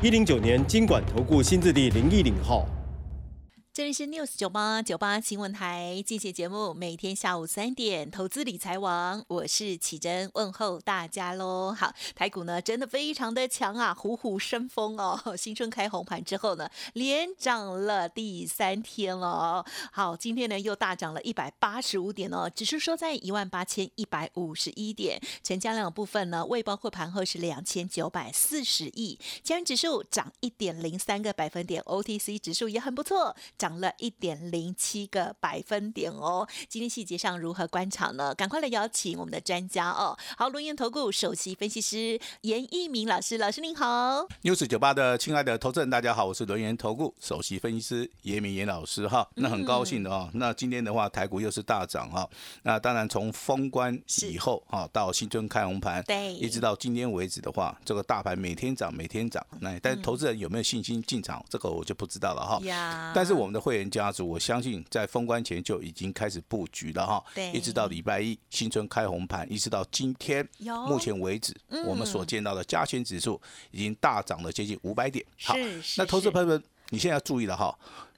一零九年金管投顾新置地零一零号。这里是 News 九八九八新闻台，进行节目，每天下午三点，投资理财王，我是启珍，问候大家喽。好，台股呢真的非常的强啊，虎虎生风哦。新春开红盘之后呢，连涨了第三天了。好，今天呢又大涨了一百八十五点哦，指数收在一万八千一百五十一点，成交量部分呢未包括盘后是两千九百四十亿，加元指数涨一点零三个百分点，OTC 指数也很不错，涨。涨了一点零七个百分点哦。今天细节上如何观察呢？赶快来邀请我们的专家哦。好，龙岩投顾首席分析师严一鸣老师，老师您好。news 九八的亲爱的投资人，大家好，我是轮岩投顾首席分析师严明严老师哈。那很高兴的哦。那今天的话，台股又是大涨哈。那当然从封关以后哈，到新春开红盘，对，一直到今天为止的话，这个大盘每天涨，每天涨。那但是投资人有没有信心进场，这个我就不知道了哈。呀。但是我们的。会员家族，我相信在封关前就已经开始布局了哈，对，一直到礼拜一新春开红盘，一直到今天，目前为止，我们所见到的加权指数已经大涨了接近五百点。好，那投资朋友们，你现在要注意了哈，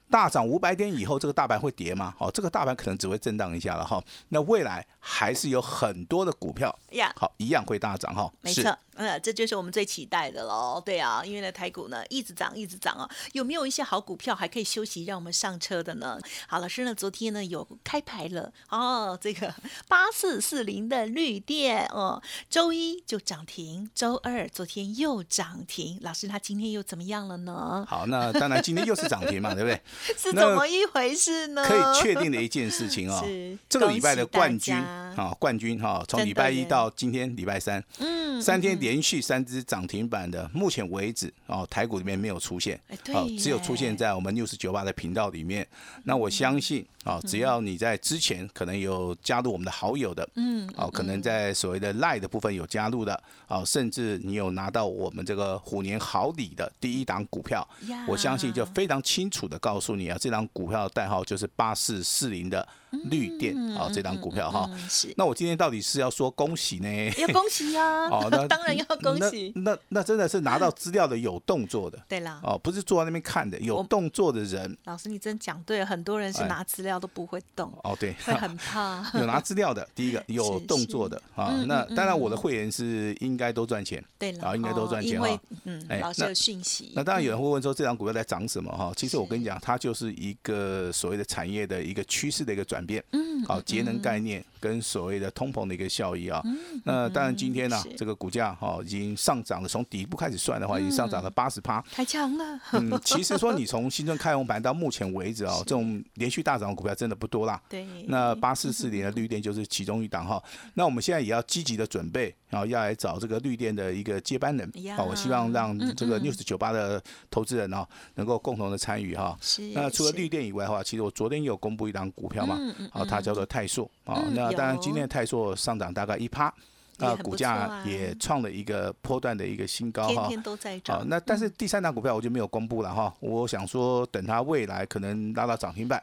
大涨五百点以后，这个大盘会跌吗？好，这个大盘可能只会震荡一下了哈。那未来还是有很多的股票，呀，好，一样会大涨哈。没错。呃，这就是我们最期待的喽，对啊，因为呢，台股呢一直涨，一直涨啊，有没有一些好股票还可以休息，让我们上车的呢？好，老师呢，昨天呢有开牌了哦，这个 八四四零的绿电哦，周一就涨停，周二昨天又涨停，老师他今天又怎么样了呢？好，那当然今天又是涨停嘛，对不对？是怎么一回事呢？可以确定的一件事情哦，这个礼拜的冠军啊，冠军哈，从礼拜一到今天礼拜三，嗯，三天。连续三只涨停板的，目前为止哦，台股里面没有出现，哦，只有出现在我们六十九八的频道里面。那我相信啊，只要你在之前可能有加入我们的好友的，嗯，哦，可能在所谓的赖的部分有加入的，哦，甚至你有拿到我们这个虎年好礼的第一档股票，我相信就非常清楚的告诉你啊，这档股票的代号就是八四四零的。绿电啊，这张股票哈，是。那我今天到底是要说恭喜呢？要恭喜啊！哦，那 当然要恭喜。那那真的是拿到资料的有动作的。对啦。哦，不是坐在那边看的，有动作的人。老师，你真讲对了，很多人是拿资料都不会动。哦，对。会很怕。有拿资料的，第一个 有动作的啊。那当然，我的会员是应该都赚钱。对了。啊，应该都赚钱哈。嗯，老师有讯息。那当然有人会问说，这张股票在涨什么哈？其实我跟你讲，它就是一个所谓的产业的一个趋势的一个转变。嗯。好。节能概念跟所谓的通膨的一个效益啊，那当然今天呢，这个股价哈已经上涨了，从底部开始算的话，已经上涨了八十趴，太强了。嗯，其实说你从新春开红盘到目前为止啊，这种连续大涨的股票真的不多啦。对。那八四四零的绿电就是其中一档哈。那我们现在也要积极的准备，然后要来找这个绿电的一个接班人。好，我希望让这个 news 九八的投资人啊，能够共同的参与哈。是。那除了绿电以外的话，其实我昨天有公布一档股票嘛，啊，它叫做。泰硕啊，那当然今天的泰硕上涨大概一趴，那股价也创了一个波段的一个新高哈。天天都在涨。那但是第三档股票我就没有公布了哈，我想说等它未来可能拉到涨停板。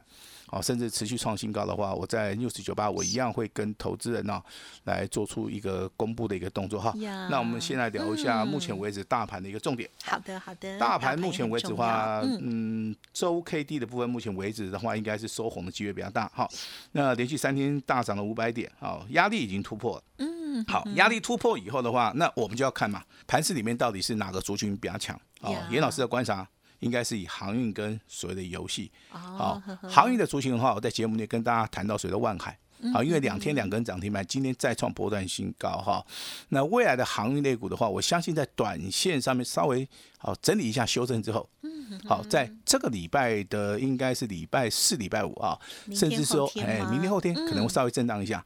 哦，甚至持续创新高的话，我在 news 九八我一样会跟投资人呢来做出一个公布的一个动作哈。那我们先来聊一下目前为止大盘的一个重点。好的，好的。大盘目前为止的话，嗯，周 K D 的部分目前为止的话，应该是收红的机会比较大。好，那连续三天大涨了五百点，好，压力已经突破了。嗯，好，压力突破以后的话，那我们就要看嘛，盘市里面到底是哪个族群比较强？哦，严老师的观察。应该是以航运跟所谓的游戏，好，航运的雏形的话，我在节目里跟大家谈到所谓的万海，好，因为两天两根涨停板，今天再创波段新高哈。那未来的航运类股的话，我相信在短线上面稍微好整理一下修正之后，好，在这个礼拜的应该是礼拜四、礼拜五啊，甚至说哎，明天后天可能会稍微震荡一下。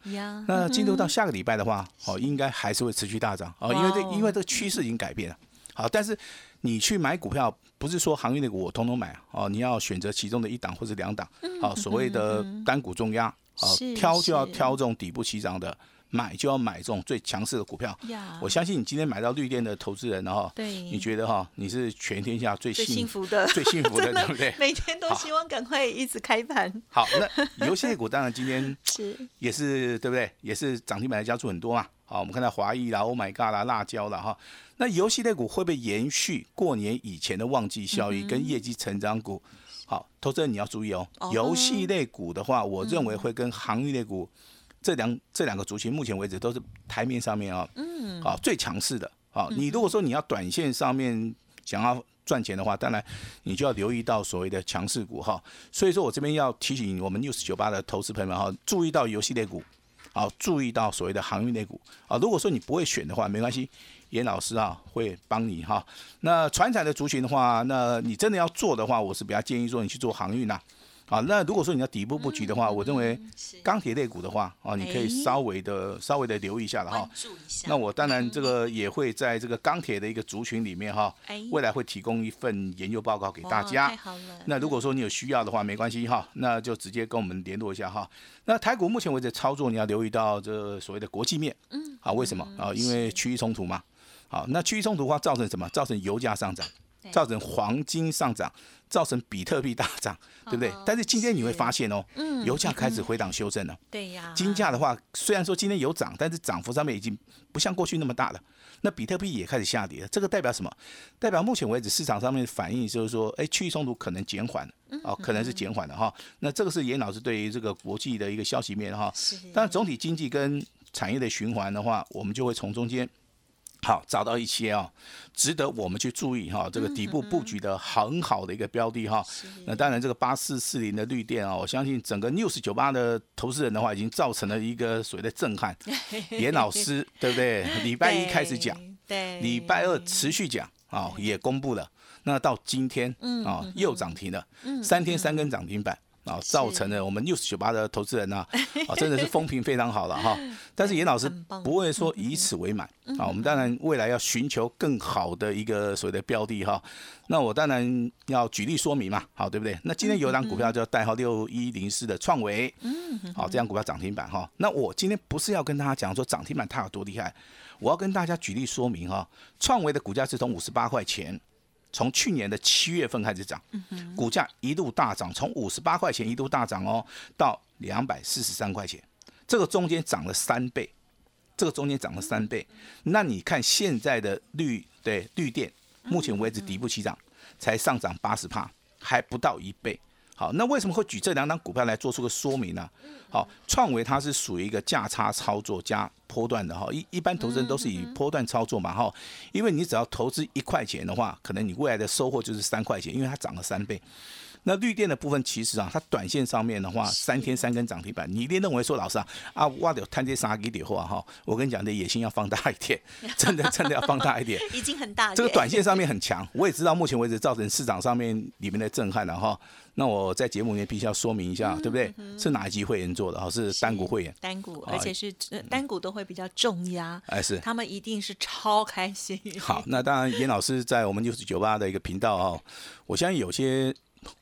那进入到下个礼拜的话，哦，应该还是会持续大涨哦，因为这因为这个趋势已经改变了。好，但是你去买股票，不是说行业的股我通通买哦，你要选择其中的一档或者两档，好，所谓的单股重压，好，挑就要挑这种底部起涨的。买就要买这种最强势的股票。我相信你今天买到绿电的投资人，然后你觉得哈，你是全天下最幸福的、最幸福的，对不对？每天都希望赶快一直开盘。好，那游戏类股当然今天 是也是对不对？也是涨停板的加速很多嘛。好，我们看到华谊啦、Oh My God 啦、辣椒啦哈。那游戏类股会不会延续过年以前的旺季效益跟业绩成长股？好，投资人你要注意哦。游戏类股的话，我认为会跟航运类股。这两这两个族群，目前为止都是台面上面啊，嗯，好最强势的，好，你如果说你要短线上面想要赚钱的话，当然你就要留意到所谓的强势股哈。所以说我这边要提醒我们六四九八的投资朋友们哈，注意到游戏类股，好，注意到所谓的航运类股啊。如果说你不会选的话，没关系，严老师啊会帮你哈。那船产的族群的话，那你真的要做的话，我是比较建议说你去做航运呐。啊，那如果说你要底部布局的话，我认为钢铁类股的话，啊，你可以稍微的稍微的留意一下了哈。那我当然这个也会在这个钢铁的一个族群里面哈，未来会提供一份研究报告给大家。那如果说你有需要的话，没关系哈，那就直接跟我们联络一下哈。那台股目前为止操作，你要留意到这所谓的国际面。嗯。啊，为什么啊？因为区域冲突嘛。好，那区域冲突的话，造成什么？造成油价上涨。造成黄金上涨，造成比特币大涨，对不对？但是今天你会发现哦，油价开始回档修正了。对呀，金价的话，虽然说今天有涨，但是涨幅上面已经不像过去那么大了。那比特币也开始下跌了，这个代表什么？代表目前为止市场上面反应就是说，哎，区域冲突可能减缓，哦，可能是减缓的哈。那这个是严老师对于这个国际的一个消息面哈。但总体经济跟产业的循环的话，我们就会从中间。好，找到一些啊，值得我们去注意哈，这个底部布局的很好的一个标的哈。那当然，这个八四四零的绿电啊，我相信整个 news 九八的投资人的话，已经造成了一个所谓的震撼。严老师，对不对？礼拜一开始讲，对，礼拜二持续讲啊，也公布了。那到今天啊，又涨停了，三天三根涨停板。啊，造成了我们 news 九八的投资人呢，啊，真的是风评非常好了哈。但是严老师不会说以此为满啊，我们当然未来要寻求更好的一个所谓的标的哈。那我当然要举例说明嘛，好对不对？那今天有一档股票叫代号六一零四的创维，嗯，好，这样股票涨停板哈。那我今天不是要跟大家讲说涨停板它有多厉害，我要跟大家举例说明哈。创维的股价是从五十八块钱。从去年的七月份开始涨，股价一度大涨，从五十八块钱一度大涨哦，到两百四十三块钱，这个中间涨了三倍，这个中间涨了三倍。那你看现在的绿对绿电，目前为止底部起涨，才上涨八十帕，还不到一倍。好，那为什么会举这两档股票来做出个说明呢？好，创维它是属于一个价差操作加波段的哈，一一般投资人都是以波段操作嘛哈，因为你只要投资一块钱的话，可能你未来的收获就是三块钱，因为它涨了三倍。那绿电的部分，其实啊，它短线上面的话，三天三根涨停板，你一定认为说，老师啊，啊，我得摊这三给点货哈，我跟你讲，的野心要放大一点，真的真的要放大一点，已经很大。这个短线上面 很强，我也知道，目前为止造成市场上面里面的震撼了哈。那我在节目里面必须要说明一下，对不对？是哪一级会员做的哈？是单股会员，单股，而且是单股都会比较重压，哎是，他们一定是超开心。好，那当然，严老师在我们六十九八的一个频道哈，我相信有些。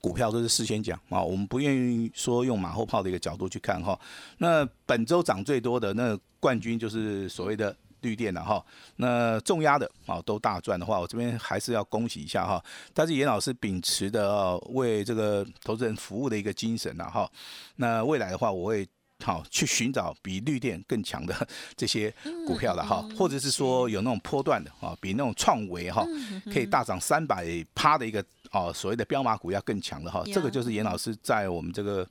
股票都是事先讲啊，我们不愿意说用马后炮的一个角度去看哈。那本周涨最多的那冠军就是所谓的绿电了哈。那重压的啊都大赚的话，我这边还是要恭喜一下哈。但是严老师秉持的为这个投资人服务的一个精神呐哈。那未来的话，我会。好，去寻找比绿电更强的 这些股票了哈，或者是说有那种波段的啊，比那种创维哈可以大涨三百趴的一个哦，所谓的标马股要更强的哈，这个就是严老师在我们这个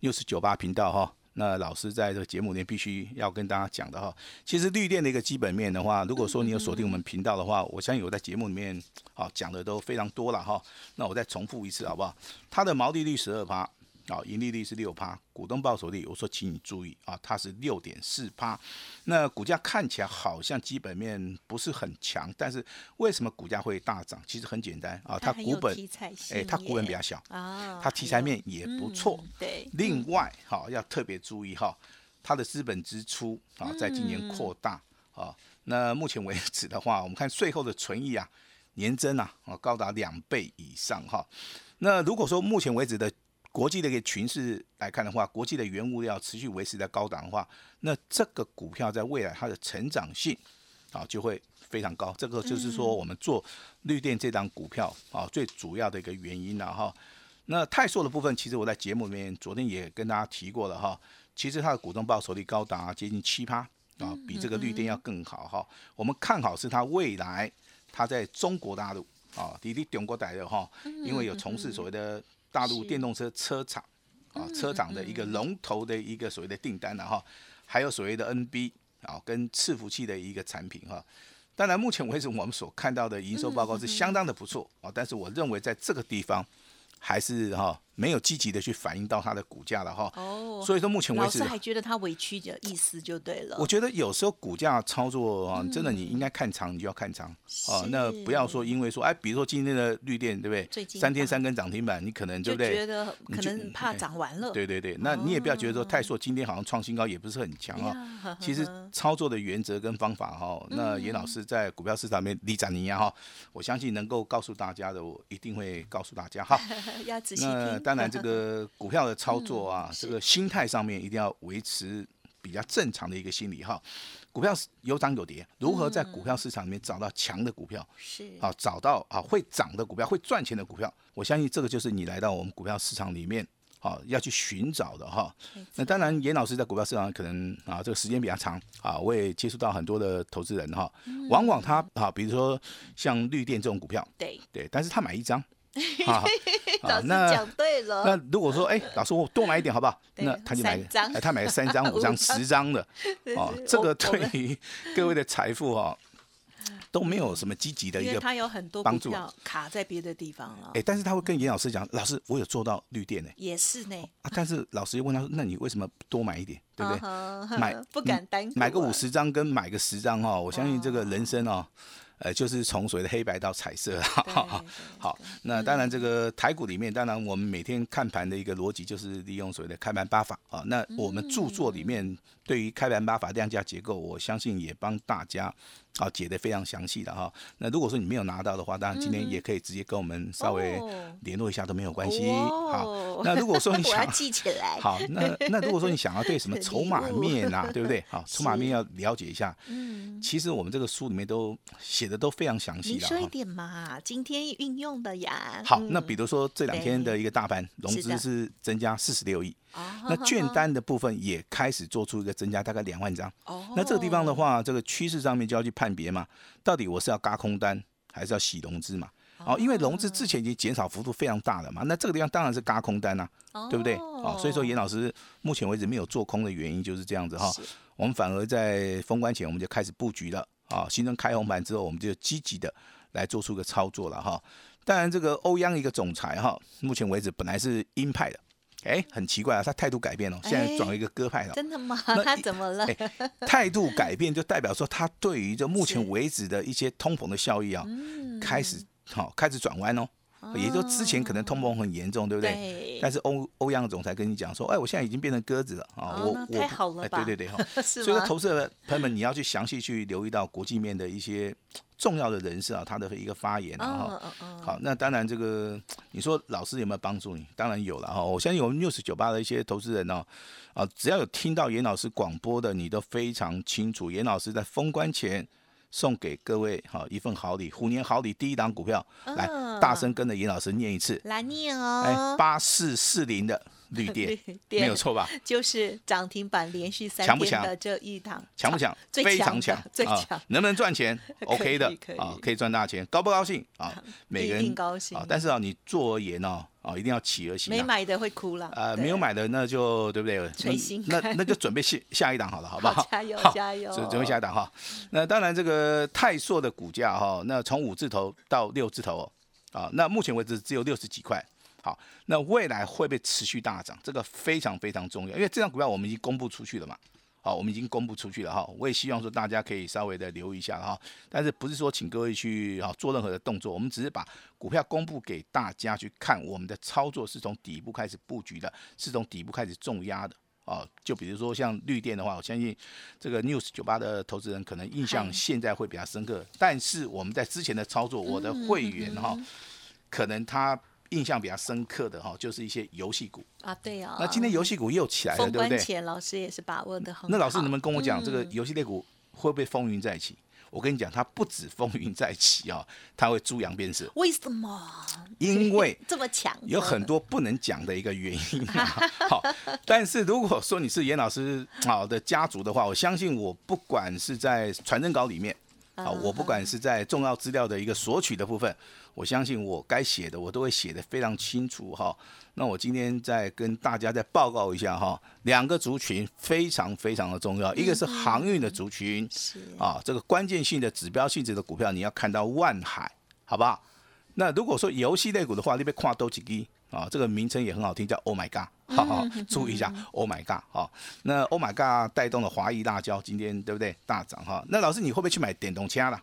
又是九八频道哈，那老师在这个节目里面必须要跟大家讲的哈。其实绿电的一个基本面的话，如果说你有锁定我们频道的话，我相信我在节目里面好讲的都非常多了哈。那我再重复一次好不好？它的毛利率十二趴。啊，盈利率是六趴，股东报酬率我说，请你注意啊，它是六点四趴。那股价看起来好像基本面不是很强，但是为什么股价会大涨？其实很简单啊，它股本哎，它股本比较小啊，它题材面也不错。对，另外哈要特别注意哈，它的资本支出啊在今年扩大啊。那目前为止的话，我们看税后的存益啊。年增啊，啊高达两倍以上哈。那如果说目前为止的国际的一个群势来看的话，国际的原物料持续维持在高档的话，那这个股票在未来它的成长性啊就会非常高。这个就是说我们做绿电这档股票啊最主要的一个原因了哈。那泰硕的部分，其实我在节目里面昨天也跟大家提过了哈。其实它的股东报酬率高达接近七趴啊，比这个绿电要更好哈。我们看好是它未来它在中国大陆啊，滴滴中国台的哈，因为有从事所谓的大陆电动车车厂啊车厂的一个龙头的一个所谓的订单了哈，还有所谓的 NB 啊跟伺服器的一个产品哈。当然，目前为止我们所看到的营收报告是相当的不错啊，但是我认为在这个地方。还是哈没有积极的去反映到它的股价了哈，哦，所以说目前为止，老师还觉得它委屈的意思就对了。我觉得有时候股价操作啊，真的你应该看长，你就要看长啊，那不要说因为说哎，比如说今天的绿电对不对？三天三根涨停板，你可能对不对？觉得可能怕涨完了。对对对，那你也不要觉得说泰硕今天好像创新高也不是很强啊。其实操作的原则跟方法哈，那严老师在股票市场里面李展尼亚哈，我相信能够告诉大家的，我一定会告诉大家哈。要仔细听。当然，这个股票的操作啊，这个心态上面一定要维持比较正常的一个心理哈。股票有涨有跌，如何在股票市场里面找到强的股票？是啊，找到啊会涨的股票，会赚钱的股票。我相信这个就是你来到我们股票市场里面啊要去寻找的哈。那当然，严老师在股票市场可能啊这个时间比较长啊，我也接触到很多的投资人哈。往往他啊，比如说像绿电这种股票，对对，但是他买一张。啊，老师讲对了。那如果说，哎，老师我多买一点好不好？那他就买，哎，他买了三 张、五张、十张的，哦，这个对于各位的财富哦，都没有什么积极的一个，他有很多帮助卡在别的地方了。哎，但是他会跟严老师讲，老师我有做到绿电呢，也是呢。啊，但是老师又问他说，那你为什么多买一点，对不对？买不敢单买个五十张跟买个十张哦，我相信这个人生哦。呃，就是从所谓的黑白到彩色，好，那当然这个台股里面，当然我们每天看盘的一个逻辑就是利用所谓的开盘八法啊。那我们著作里面对于开盘八法量价结构，我相信也帮大家。好，解的非常详细的哈。那如果说你没有拿到的话，当然今天也可以直接跟我们稍微联络一下都没有关系。好，那如果说你 想记起来，好，那那如果说你想要对什么 筹码面啊，对不对？好，筹码面要了解一下。嗯，其实我们这个书里面都写的都非常详细的。说一点嘛，今天运用的呀。好，那比如说这两天的一个大盘融资是增加四十六亿。那券单的部分也开始做出一个增加，大概两万张。哦，那这个地方的话，这个趋势上面就要去判别嘛，到底我是要嘎空单，还是要洗融资嘛？哦，因为融资之前已经减少幅度非常大了嘛，那这个地方当然是嘎空单呐，对不对？哦，所以说严老师目前为止没有做空的原因就是这样子哈。我们反而在封关前我们就开始布局了啊，形成开红盘之后，我们就积极的来做出个操作了哈。当然，这个欧央一个总裁哈，目前为止本来是鹰派的。哎，很奇怪啊，他态度改变了，现在转为一个鸽派了。真的吗？他怎么了？态度改变就代表说，他对于这目前为止的一些通膨的效益啊，开始好开始转弯哦。也就之前可能通膨很严重，对不对？但是欧欧阳总裁跟你讲说，哎，我现在已经变成鸽子了啊！我我太好了对对对哈。所以说，投资的朋友们，你要去详细去留意到国际面的一些重要的人士啊，他的一个发言啊。好，那当然这个你说老师有没有帮助你？当然有了哈。我相信我们 news 九八的一些投资人呢，啊，只要有听到严老师广播的，你都非常清楚。严老师在封关前。送给各位哈一份好礼，虎年好礼第一档股票，来大声跟着严老师念一次，来念哦，哎八四四零的绿电，没有错吧？就是涨停板连续三天的这一档，强不强？非常强，最强，能不能赚钱？OK 的啊，可以赚大钱，高不高兴啊？每个人高兴啊，但是啊，你做而言哦。哦，一定要企鹅型。没买的会哭了。呃，没有买的那就对不对？那那就准备下下一档好了，好不好？加油加油！准准备下一档哈。那当然，这个泰硕的股价哈，那从五字头到六字头啊，那目前为止只有六十几块。好，那未来会不会持续大涨？这个非常非常重要，因为这张股票我们已经公布出去了嘛。好，我们已经公布出去了哈，我也希望说大家可以稍微的留意一下哈，但是不是说请各位去啊做任何的动作，我们只是把股票公布给大家去看，我们的操作是从底部开始布局的，是从底部开始重压的啊，就比如说像绿电的话，我相信这个 News 九八的投资人可能印象现在会比较深刻。但是我们在之前的操作，我的会员哈，可能他印象比较深刻的哈，就是一些游戏股啊，对啊。那今天游戏股又起来了，对不对？前老师也是把握的很。那老师能不能跟我讲，这个游戏类股会不会风云再起？我跟你讲，它不止风云再起啊，它会猪羊变色。为什么？因为 这么强，有很多不能讲的一个原因。好，但是如果说你是严老师好的家族的话，我相信我不管是在传真稿里面啊，我不管是在重要资料的一个索取的部分。我相信我该写的，我都会写的非常清楚哈。那我今天再跟大家再报告一下哈，两个族群非常非常的重要，一个是航运的族群，是啊，这个关键性的指标性质的股票，你要看到万海，好不好？那如果说游戏类股的话，那边跨都几滴啊，这个名称也很好听，叫 Oh my God，好好注意一下 Oh my God，好，那 Oh my God 带动了华谊辣椒今天对不对大涨哈？那老师你会不会去买电动车了？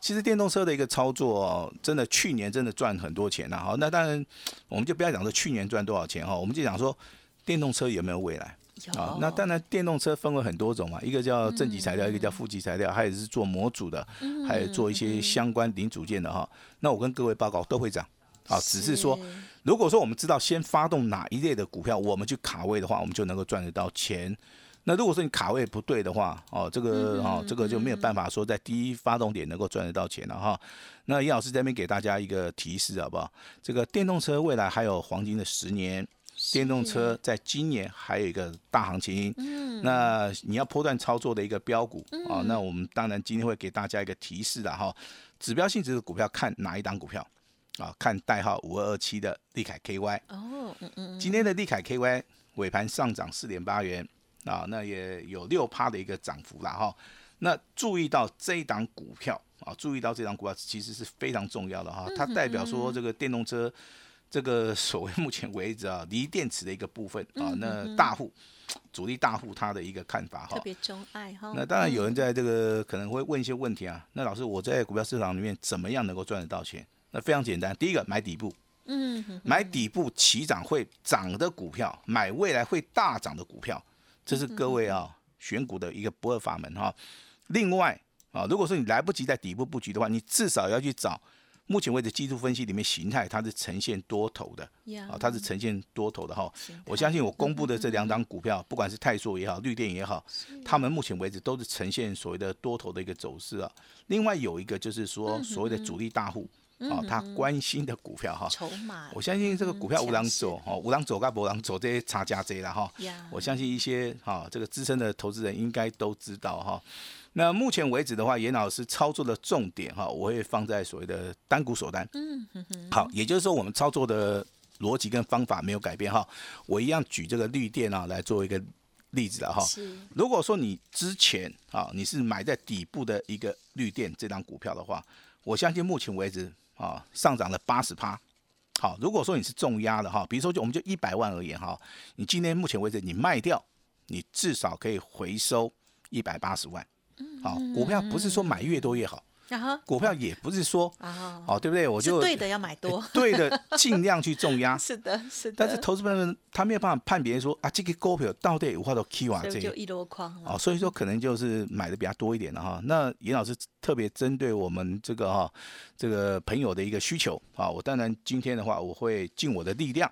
其实电动车的一个操作，真的去年真的赚很多钱呐。好，那当然我们就不要讲说去年赚多少钱哈，我们就讲说电动车有没有未来啊？那当然电动车分为很多种嘛，一个叫正极材料，一个叫负极材料，还有是做模组的，还有做一些相关零组件的哈。那我跟各位报告都会涨啊，只是说如果说我们知道先发动哪一类的股票，我们去卡位的话，我们就能够赚得到钱。那如果说你卡位不对的话，哦，这个哦，这个就没有办法说在第一发动点能够赚得到钱了哈。那叶老师这边给大家一个提示好不好？这个电动车未来还有黄金的十年，电动车在今年还有一个大行情。嗯。那你要波段操作的一个标股啊，那我们当然今天会给大家一个提示的哈。指标性质的股票看哪一档股票啊？看代号五二二七的利凯 KY。哦，嗯嗯。今天的利凯 KY 尾盘上涨四点八元。啊，那也有六趴的一个涨幅啦哈。那注意到这一档股票啊，注意到这档股票其实是非常重要的哈。它代表说这个电动车这个所谓目前为止啊，锂电池的一个部分啊，那大户主力大户他的一个看法哈。特别钟爱哈。那当然有人在这个可能会问一些问题啊。那老师我在股票市场里面怎么样能够赚得到钱？那非常简单，第一个买底部，嗯，买底部起涨会涨的股票，买未来会大涨的股票。这是各位啊选股的一个不二法门哈。另外啊，如果说你来不及在底部布局的话，你至少要去找目前为止技术分析里面形态它是呈现多头的啊，它是呈现多头的哈。我相信我公布的这两张股票，不管是泰硕也好，绿电也好，他们目前为止都是呈现所谓的多头的一个走势啊。另外有一个就是说所谓的主力大户。哦，他关心的股票哈，筹码，我相信这个股票无人走，哦，无人走跟无人走这些差价这了哈。我相信一些哈，这个资深的投资人应该都知道哈。那目前为止的话，严老师操作的重点哈，我会放在所谓的单股锁单。嗯哼哼。好，也就是说我们操作的逻辑跟方法没有改变哈。我一样举这个绿电啊来做一个例子了哈。如果说你之前啊你是买在底部的一个绿电这张股票的话，我相信目前为止。啊，上涨了八十趴。好，如果说你是重压的哈，比如说就我们就一百万而言哈，你今天目前为止你卖掉，你至少可以回收一百八十万。好，股票不是说买越多越好。股票也不是说哦，对不对？我就对的要买多，对的尽量去重压。是的，是的。但是投资人他没有办法判别说啊，这个股票到底有话都 key 完这就一箩筐哦，所以说可能就是买的比较多一点的哈。那严老师特别针对我们这个哈这个朋友的一个需求啊，我当然今天的话我会尽我的力量，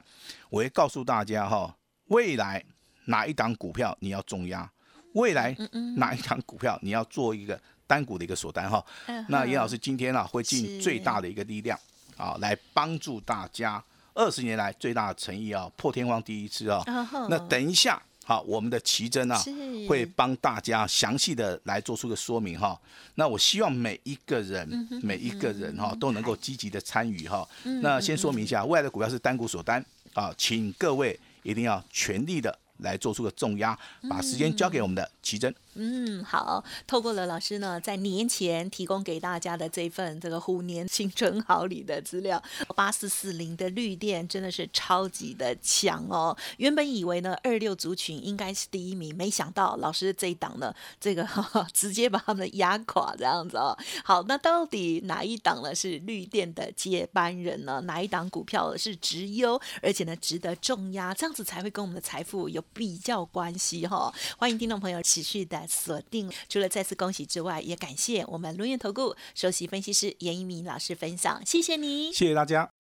我会告诉大家哈，未来哪一档股票你要重压，未来哪一档股票你要做一个。单股的一个锁单哈，那严老师今天啊会尽最大的一个力量啊，来帮助大家二十年来最大的诚意啊，破天荒第一次啊。那等一下好，我们的奇珍啊会帮大家详细的来做出个说明哈。那我希望每一个人每一个人哈都能够积极的参与哈。那先说明一下，未来的股票是单股锁单啊，请各位一定要全力的来做出个重压，把时间交给我们的奇珍。嗯，好，透过了老师呢，在年前提供给大家的这份这个虎年新春好礼的资料，八四四零的绿电真的是超级的强哦。原本以为呢二六族群应该是第一名，没想到老师这一档呢，这个 直接把他们压垮这样子哦。好，那到底哪一档呢是绿电的接班人呢？哪一档股票是直优，而且呢值得重压，这样子才会跟我们的财富有比较关系哈。欢迎听众朋友持续的。锁定，除了再次恭喜之外，也感谢我们轮源投顾首席分析师严一鸣老师分享，谢谢你，谢谢大家。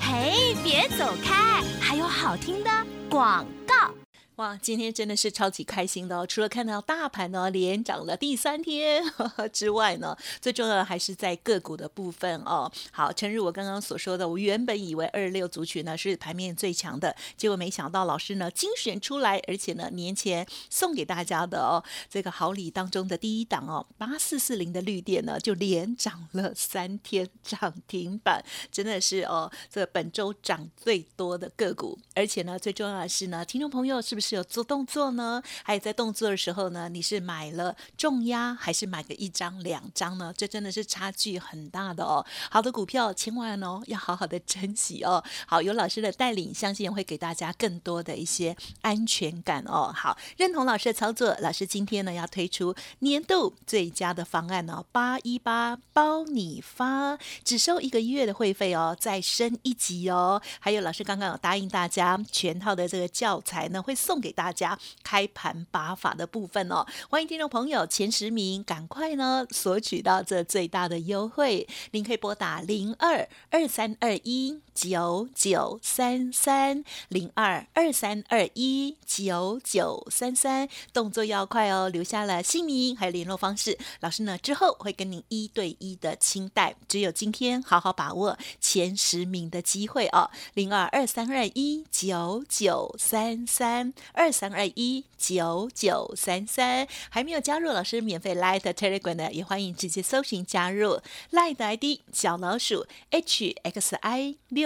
嘿，别走开，还有好听的广告。哇，今天真的是超级开心的哦！除了看到大盘呢连涨了第三天之外呢，最重要的还是在个股的部分哦。好，诚如我刚刚所说的，我原本以为二六族群呢是盘面最强的，结果没想到老师呢精选出来，而且呢年前送给大家的哦这个好礼当中的第一档哦八四四零的绿电呢就连涨了三天涨停板，真的是哦这本周涨最多的个股，而且呢最重要的是呢，听众朋友是不是？是有做动作呢，还有在动作的时候呢，你是买了重压还是买个一张两张呢？这真的是差距很大的哦。好的股票千万哦要好好的珍惜哦。好，有老师的带领，相信会给大家更多的一些安全感哦。好，认同老师的操作，老师今天呢要推出年度最佳的方案哦，八一八包你发，只收一个月的会费哦，再升一级哦。还有老师刚刚有答应大家，全套的这个教材呢会送。给大家开盘把法的部分哦，欢迎听众朋友前十名赶快呢索取到这最大的优惠，您可以拨打零二二三二一九九三三零二二三二一九九三三，动作要快哦，留下了姓名还有联络方式，老师呢之后会跟您一对一的清代，只有今天好好把握前十名的机会哦，零二二三二一九九三三。二三二一九九三三，还没有加入老师免费 Light Telegram 的，也欢迎直接搜寻加入。Light ID 小老鼠 H X I 六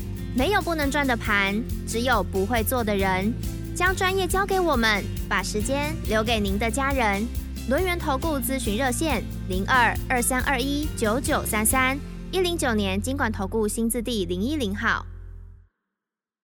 没有不能赚的盘，只有不会做的人。将专业交给我们，把时间留给您的家人。轮源投顾咨询热线零二二三二一九九三三一零九年经管投顾新字第零一零号。